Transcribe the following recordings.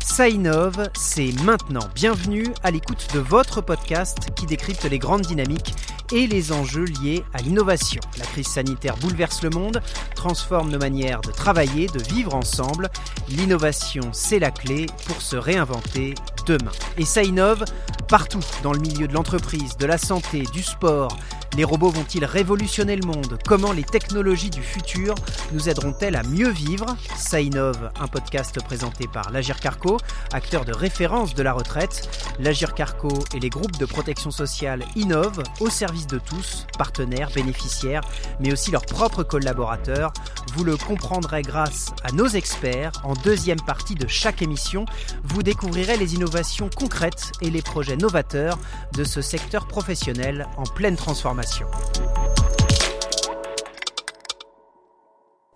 Ça innove, c'est maintenant. Bienvenue à l'écoute de votre podcast qui décrypte les grandes dynamiques et les enjeux liés à l'innovation. La crise sanitaire bouleverse le monde, transforme nos manières de travailler, de vivre ensemble. L'innovation, c'est la clé pour se réinventer demain. Et ça innove partout, dans le milieu de l'entreprise, de la santé, du sport, les robots vont-ils révolutionner le monde? Comment les technologies du futur nous aideront-elles à mieux vivre? Ça innove, un podcast présenté par l'Agir Carco, acteur de référence de la retraite. L'Agir Carco et les groupes de protection sociale innovent au service de tous, partenaires, bénéficiaires, mais aussi leurs propres collaborateurs. Vous le comprendrez grâce à nos experts. En deuxième partie de chaque émission, vous découvrirez les innovations concrètes et les projets novateurs de ce secteur professionnel en pleine transformation.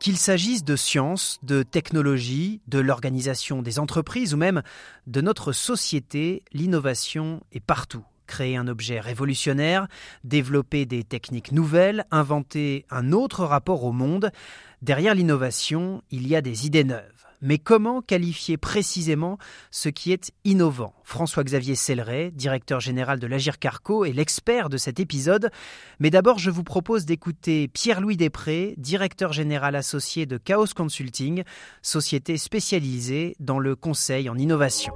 Qu'il s'agisse de science, de technologie, de l'organisation des entreprises ou même de notre société, l'innovation est partout. Créer un objet révolutionnaire, développer des techniques nouvelles, inventer un autre rapport au monde, derrière l'innovation, il y a des idées neuves. Mais comment qualifier précisément ce qui est innovant? François-Xavier Selleret, directeur général de l'Agir Carco, est l'expert de cet épisode. Mais d'abord, je vous propose d'écouter Pierre-Louis Després, directeur général associé de Chaos Consulting, société spécialisée dans le conseil en innovation.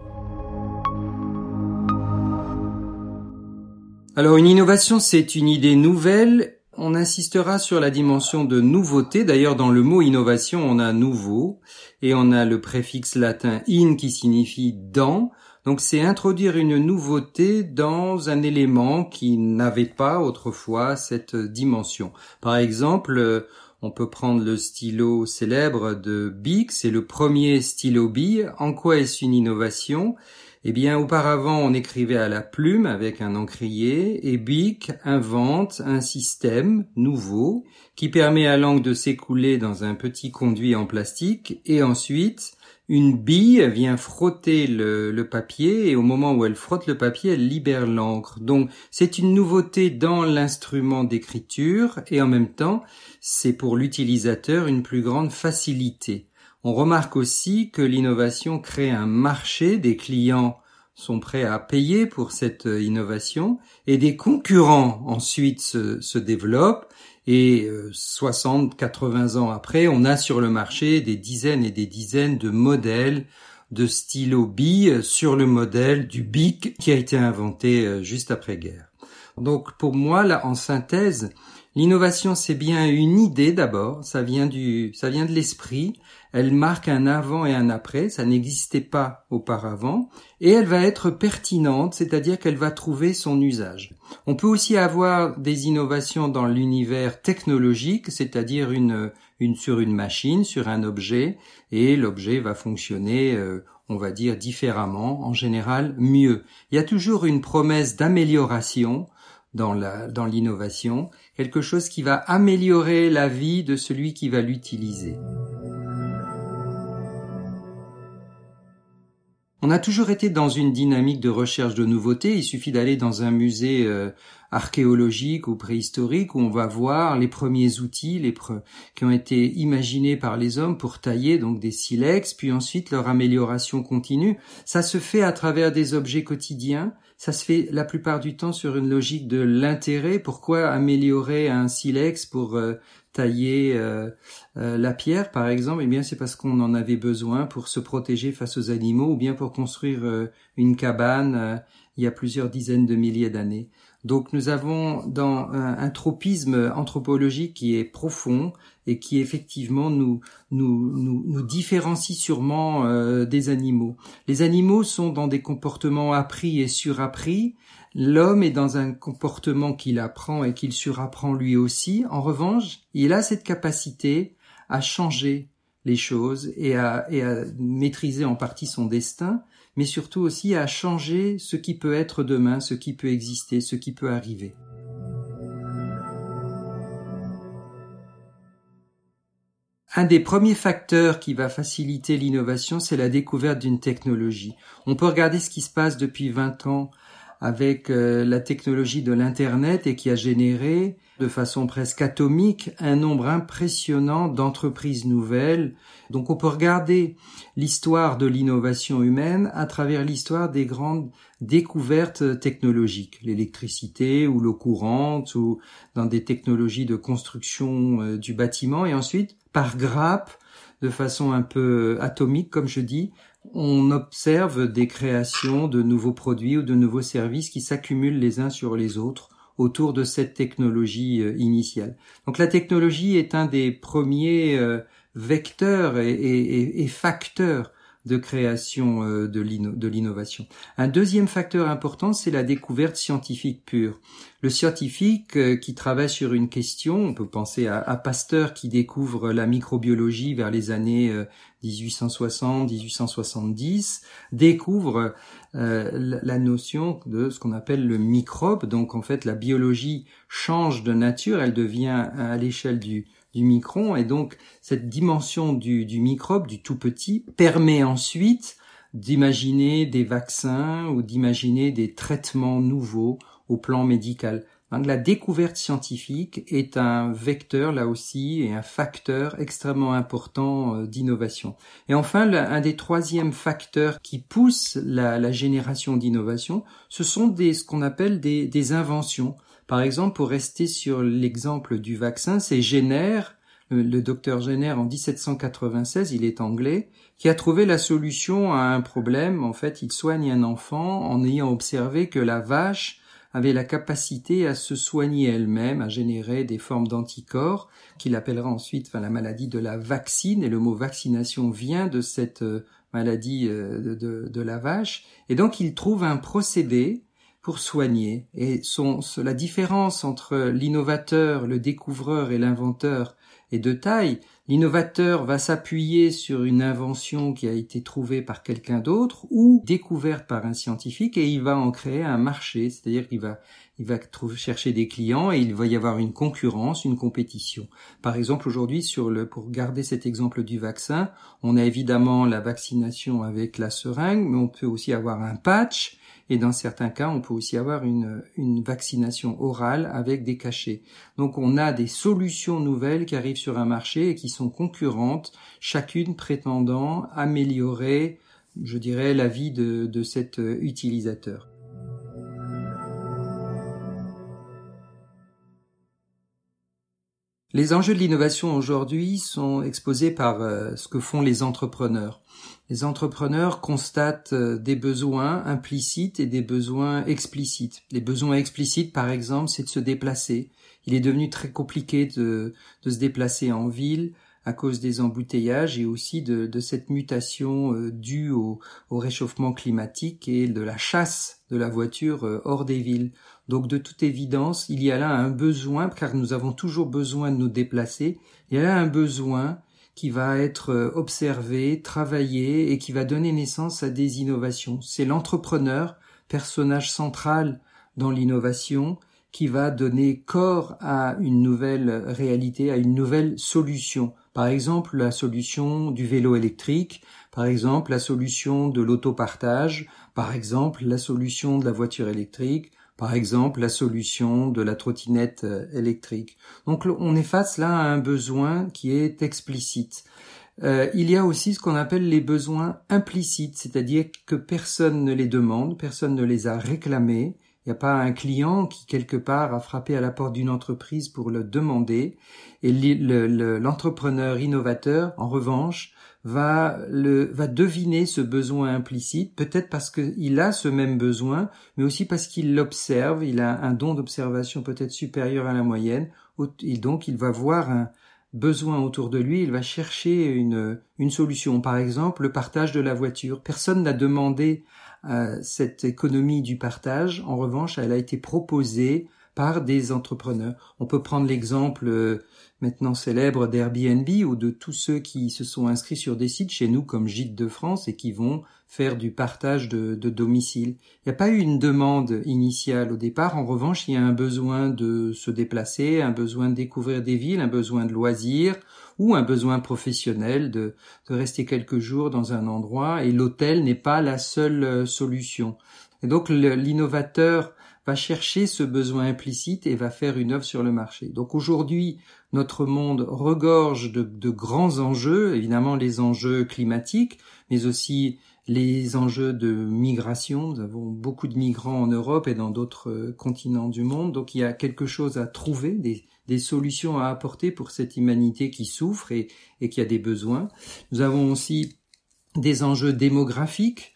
Alors une innovation, c'est une idée nouvelle on insistera sur la dimension de nouveauté. D'ailleurs, dans le mot innovation, on a nouveau et on a le préfixe latin in qui signifie dans. Donc c'est introduire une nouveauté dans un élément qui n'avait pas autrefois cette dimension. Par exemple, on peut prendre le stylo célèbre de Bic, c'est le premier stylo bille. En quoi est-ce une innovation? Eh bien, auparavant, on écrivait à la plume avec un encrier et Bic invente un système nouveau qui permet à l'encre de s'écouler dans un petit conduit en plastique et ensuite une bille vient frotter le, papier et au moment où elle frotte le papier, elle libère l'encre. Donc c'est une nouveauté dans l'instrument d'écriture et en même temps c'est pour l'utilisateur une plus grande facilité. On remarque aussi que l'innovation crée un marché, des clients sont prêts à payer pour cette euh, innovation et des concurrents ensuite se, développent et 60, euh, 80 ans après, on a sur le marché des dizaines et des dizaines de modèles de stylo billes sur le modèle du BIC qui a été inventé euh, juste après guerre. Donc pour moi, là, en synthèse, L'innovation, c'est bien une idée d'abord, ça vient du, ça vient de l'esprit. Elle marque un avant et un après, ça n'existait pas auparavant, et elle va être pertinente, c'est-à-dire qu'elle va trouver son usage. On peut aussi avoir des innovations dans l'univers technologique, c'est-à-dire une, sur une machine, sur un objet, et l'objet va fonctionner, euh, on va dire différemment, en général mieux. Il y a toujours une promesse d'amélioration dans la, dans l'innovation, quelque chose qui va améliorer la vie de celui qui va l'utiliser. On a toujours été dans une dynamique de recherche de nouveautés. Il suffit d'aller dans un musée euh, archéologique ou préhistorique où on va voir les premiers outils les qui ont été imaginés par les hommes pour tailler donc des silex, puis ensuite leur amélioration continue. Ça se fait à travers des objets quotidiens. Ça se fait la plupart du temps sur une logique de l'intérêt. Pourquoi améliorer un silex pour euh, tailler euh, euh, la pierre, par exemple, eh bien c'est parce qu'on en avait besoin pour se protéger face aux animaux ou bien pour construire une cabane il y a plusieurs dizaines de milliers d'années. Donc nous avons dans un, tropisme anthropologique qui est profond et qui effectivement nous nous, nous, nous différencie sûrement des animaux. Les animaux sont dans des comportements appris et surappris, L'homme est dans un comportement qu'il apprend et qu'il surapprend lui aussi. En revanche, il a cette capacité à changer les choses et à, et à maîtriser en partie son destin, mais surtout aussi à changer ce qui peut être demain, ce qui peut exister, ce qui peut arriver. Un des premiers facteurs qui va faciliter l'innovation, c'est la découverte d'une technologie. On peut regarder ce qui se passe depuis 20 ans avec euh, la technologie de l'Internet et qui a généré de façon presque atomique un nombre impressionnant d'entreprises nouvelles. Donc on peut regarder l'histoire de l'innovation humaine à travers l'histoire des grandes découvertes technologiques, l'électricité ou l'eau courante ou dans des technologies de construction euh, du bâtiment et ensuite par grappe de façon un peu atomique comme je dis on observe des créations de nouveaux produits ou de nouveaux services qui s'accumulent les uns sur les autres autour de cette technologie euh, initiale. Donc la technologie est un des premiers euh, vecteurs et, facteurs de création euh, de l'innovation. Un deuxième facteur important, c'est la découverte scientifique pure. Le scientifique euh, qui travaille sur une question, on peut penser à, Pasteur qui découvre la microbiologie vers les années 1860-1870, euh, découvre la notion de ce qu'on appelle le microbe. Donc en fait, la biologie change de nature, elle devient à l'échelle du, du micron et donc cette dimension du, microbe, du tout petit, permet ensuite d'imaginer des vaccins ou d'imaginer des traitements nouveaux au plan médical. La découverte scientifique est un vecteur là aussi et un facteur extrêmement important euh, d'innovation. Et enfin, un des troisièmes facteurs qui pousse la, génération d'innovation, ce sont ce qu'on appelle des inventions. Par exemple, pour rester sur l'exemple du vaccin, c'est Jenner, le, docteur Jenner en 1796, il est anglais, qui a trouvé la solution à un problème. En fait, il soigne un enfant en ayant observé que la vache avait la capacité à se soigner elle-même, à générer des formes d'anticorps, qu'il appellera ensuite la maladie de la vaccine, et le mot vaccination vient de cette euh, maladie euh, de, la vache. Et donc il trouve un procédé pour soigner. Et son, la différence entre l'innovateur, le découvreur et l'inventeur est de taille. L'innovateur va s'appuyer sur une invention qui a été trouvée par quelqu'un d'autre ou découverte par un scientifique et il va en créer un marché, c'est-à-dire qu'il va il va chercher des clients et il va y avoir une concurrence, une compétition. Par exemple, aujourd'hui, sur le, pour garder cet exemple du vaccin, on a évidemment la vaccination avec la seringue, mais on peut aussi avoir un patch et dans certains cas, on peut aussi avoir une, vaccination orale avec des cachets. Donc on a des solutions nouvelles qui arrivent sur un marché et qui sont concurrentes, chacune prétendant améliorer, je dirais, la vie de cet utilisateur. Les enjeux de l'innovation aujourd'hui sont exposés par euh, ce que font les entrepreneurs. Les entrepreneurs constatent euh, des besoins implicites et des besoins explicites. Les besoins explicites, par exemple, c'est de se déplacer. Il est devenu très compliqué de, de se déplacer en ville à cause des embouteillages et aussi de, cette mutation euh, due au, au, réchauffement climatique et de la chasse de la voiture hors des villes. Donc de toute évidence, il y a là un besoin, car nous avons toujours besoin de nous déplacer, il y a là un besoin qui va être euh, observé, travaillé et qui va donner naissance à des innovations. C'est l'entrepreneur, personnage central dans l'innovation, qui va donner corps à une nouvelle réalité, à une nouvelle solution. Par exemple, la solution du vélo électrique, par exemple, la solution de l'autopartage, par exemple, la solution de la voiture électrique, par exemple la solution de la trottinette euh, électrique. Donc on est face là à un besoin qui est explicite. Euh, il y a aussi ce qu'on appelle les besoins implicites, c'est-à-dire que personne ne les demande, personne ne les a réclamés. Il n'y a pas un client qui quelque part a frappé à la porte d'une entreprise pour le demander. Et l'entrepreneur innovateur, en revanche, va deviner ce besoin implicite, peut-être parce qu'il a ce même besoin, mais aussi parce qu'il l'observe, il a un don d'observation peut-être supérieur à la moyenne, et donc il va voir un besoin autour de lui, il va chercher une, solution. Par exemple, le partage de la voiture. Personne n'a demandé cette économie du partage. En revanche, elle a été proposée par des entrepreneurs. On peut prendre l'exemple euh, maintenant célèbre d'Airbnb ou de tous ceux qui se sont inscrits sur des sites chez nous comme Gîtes de France et qui vont faire du partage de, domicile. Il n'y a pas eu une demande initiale au départ. En revanche, il y a un besoin de se déplacer, un besoin de découvrir des villes, un besoin de loisirs ou un besoin professionnel de, de rester quelques jours dans un endroit et l'hôtel n'est pas la seule euh, solution. Et donc l'innovateur va chercher ce besoin implicite et va faire une œuvre sur le marché. Donc aujourd'hui, notre monde regorge de, grands enjeux, évidemment les enjeux climatiques, mais aussi les enjeux de migration. Nous avons beaucoup de migrants en Europe et dans d'autres euh, continents du monde. Donc il y a quelque chose à trouver, des, solutions à apporter pour cette humanité qui souffre et qui a des besoins. Nous avons aussi des enjeux démographiques.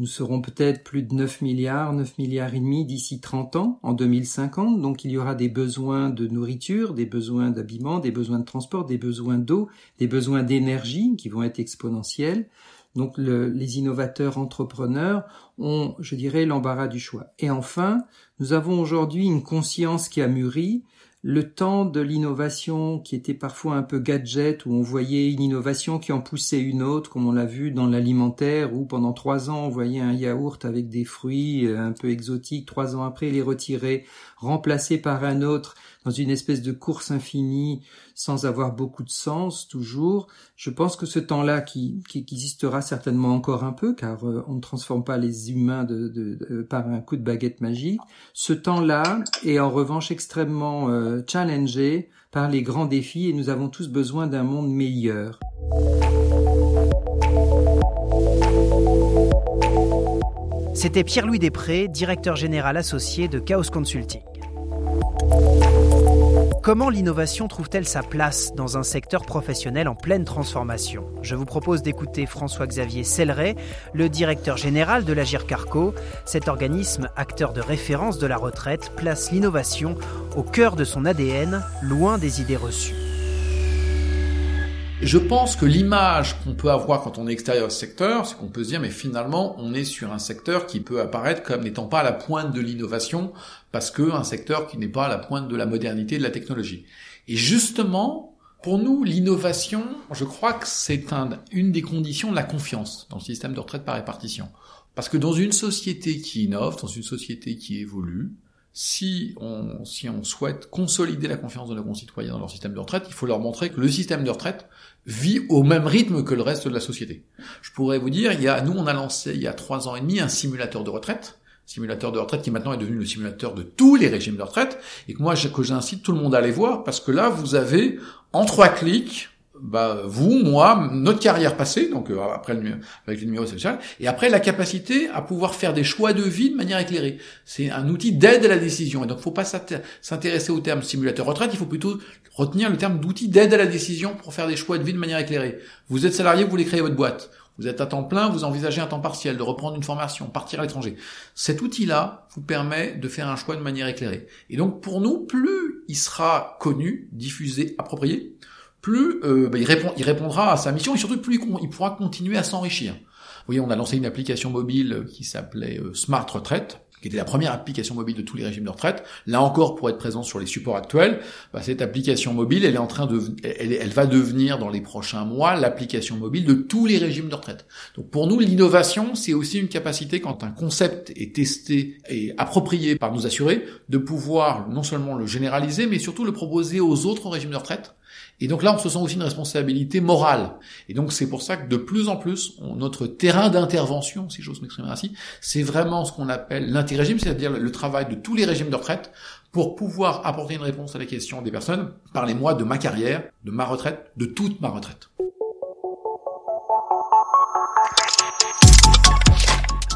Nous serons peut-être plus de 9 milliards, 9 milliards et demi d'ici 30 ans, en 2050. Donc il y aura des besoins de nourriture, des besoins d'habillement, des besoins de transport, des besoins d'eau, des besoins d'énergie qui vont être exponentiels. Donc les innovateurs entrepreneurs ont, je dirais, l'embarras du choix. Et enfin, nous avons aujourd'hui une conscience qui a mûri, le temps de l'innovation qui était parfois un peu gadget, où on voyait une innovation qui en poussait une autre, comme on l'a vu dans l'alimentaire, où pendant trois ans on voyait un yaourt avec des fruits euh, un peu exotiques, trois ans après les retirer, remplacé par un autre, dans une espèce de course infinie, sans avoir beaucoup de sens toujours. Je pense que ce temps-là, qui, qui, existera certainement encore un peu, car euh, on ne transforme pas les humains de, de, par un coup de baguette magique, ce temps-là est en revanche extrêmement euh, challengé par les grands défis et nous avons tous besoin d'un monde meilleur. C'était Pierre-Louis Després, directeur général associé de Chaos Consulting. Comment l'innovation trouve-t-elle sa place dans un secteur professionnel en pleine transformation? Je vous propose d'écouter François-Xavier Selleret, le directeur général de l'Agir Carco. Cet organisme, acteur de référence de la retraite, place l'innovation au cœur de son ADN, loin des idées reçues. Je pense que l'image qu'on peut avoir quand on est extérieur au secteur, c'est qu'on peut se dire mais finalement on est sur un secteur qui peut apparaître comme n'étant pas à la pointe de l'innovation parce que un secteur qui n'est pas à la pointe de la modernité de la technologie. Et justement, pour nous, l'innovation, je crois que c'est une des conditions de la confiance dans le système de retraite par répartition. Parce que dans une société qui innove, dans une société qui évolue, si on, si on souhaite consolider la confiance de nos concitoyens dans leur système de retraite, il faut leur montrer que le système de retraite vit au même rythme que le reste de la société. Je pourrais vous dire, il y a, nous, on a lancé il y a trois ans et demi un simulateur de retraite, simulateur de retraite qui maintenant est devenu le simulateur de tous les régimes de retraite, et que moi, que j'incite tout le monde à aller voir, parce que là, vous avez, en trois clics, bah, vous, moi, notre carrière passée, donc euh, après le, avec le numéro social, et après la capacité à pouvoir faire des choix de vie de manière éclairée. C'est un outil d'aide à la décision. Et donc, faut pas s'intéresser au terme simulateur retraite, il faut plutôt retenir le terme d'outil d'aide à la décision pour faire des choix de vie de manière éclairée. Vous êtes salarié, vous voulez créer votre boîte. Vous êtes à temps plein, vous envisagez un temps partiel, de reprendre une formation, partir à l'étranger. Cet outil-là vous permet de faire un choix de manière éclairée. Et donc, pour nous, plus il sera connu, diffusé, approprié, plus euh, bah, il, répond, il répondra à sa mission et surtout plus il, pourra continuer à s'enrichir. Vous voyez, on a lancé une application mobile qui s'appelait euh, Smart Retraite, qui était la première application mobile de tous les régimes de retraite. Là encore, pour être présent sur les supports actuels, bah, cette application mobile, elle est en train de, elle, va devenir dans les prochains mois l'application mobile de tous les régimes de retraite. Donc pour nous, l'innovation, c'est aussi une capacité quand un concept est testé et approprié par nos assurés, de pouvoir non seulement le généraliser, mais surtout le proposer aux autres régimes de retraite et donc là, on se sent aussi une responsabilité morale. Et donc c'est pour ça que de plus en plus, notre terrain d'intervention, si j'ose m'exprimer ainsi, c'est vraiment ce qu'on appelle c'est-à-dire le travail de tous les régimes de retraite pour pouvoir apporter une réponse à la question des personnes. Parlez-moi de ma carrière, de ma retraite, de toute ma retraite.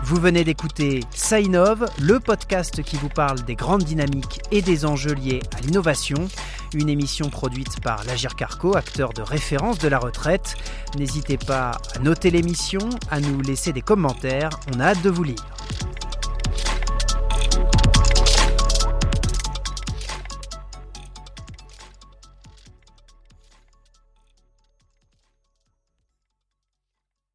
Vous venez d'écouter Sainov, le podcast qui vous parle des grandes dynamiques et des enjeux liés à l'innovation. Une émission produite par l'Agir Carco, acteur de référence de la retraite. N'hésitez pas à noter l'émission, à nous laisser des commentaires. On a hâte de vous lire.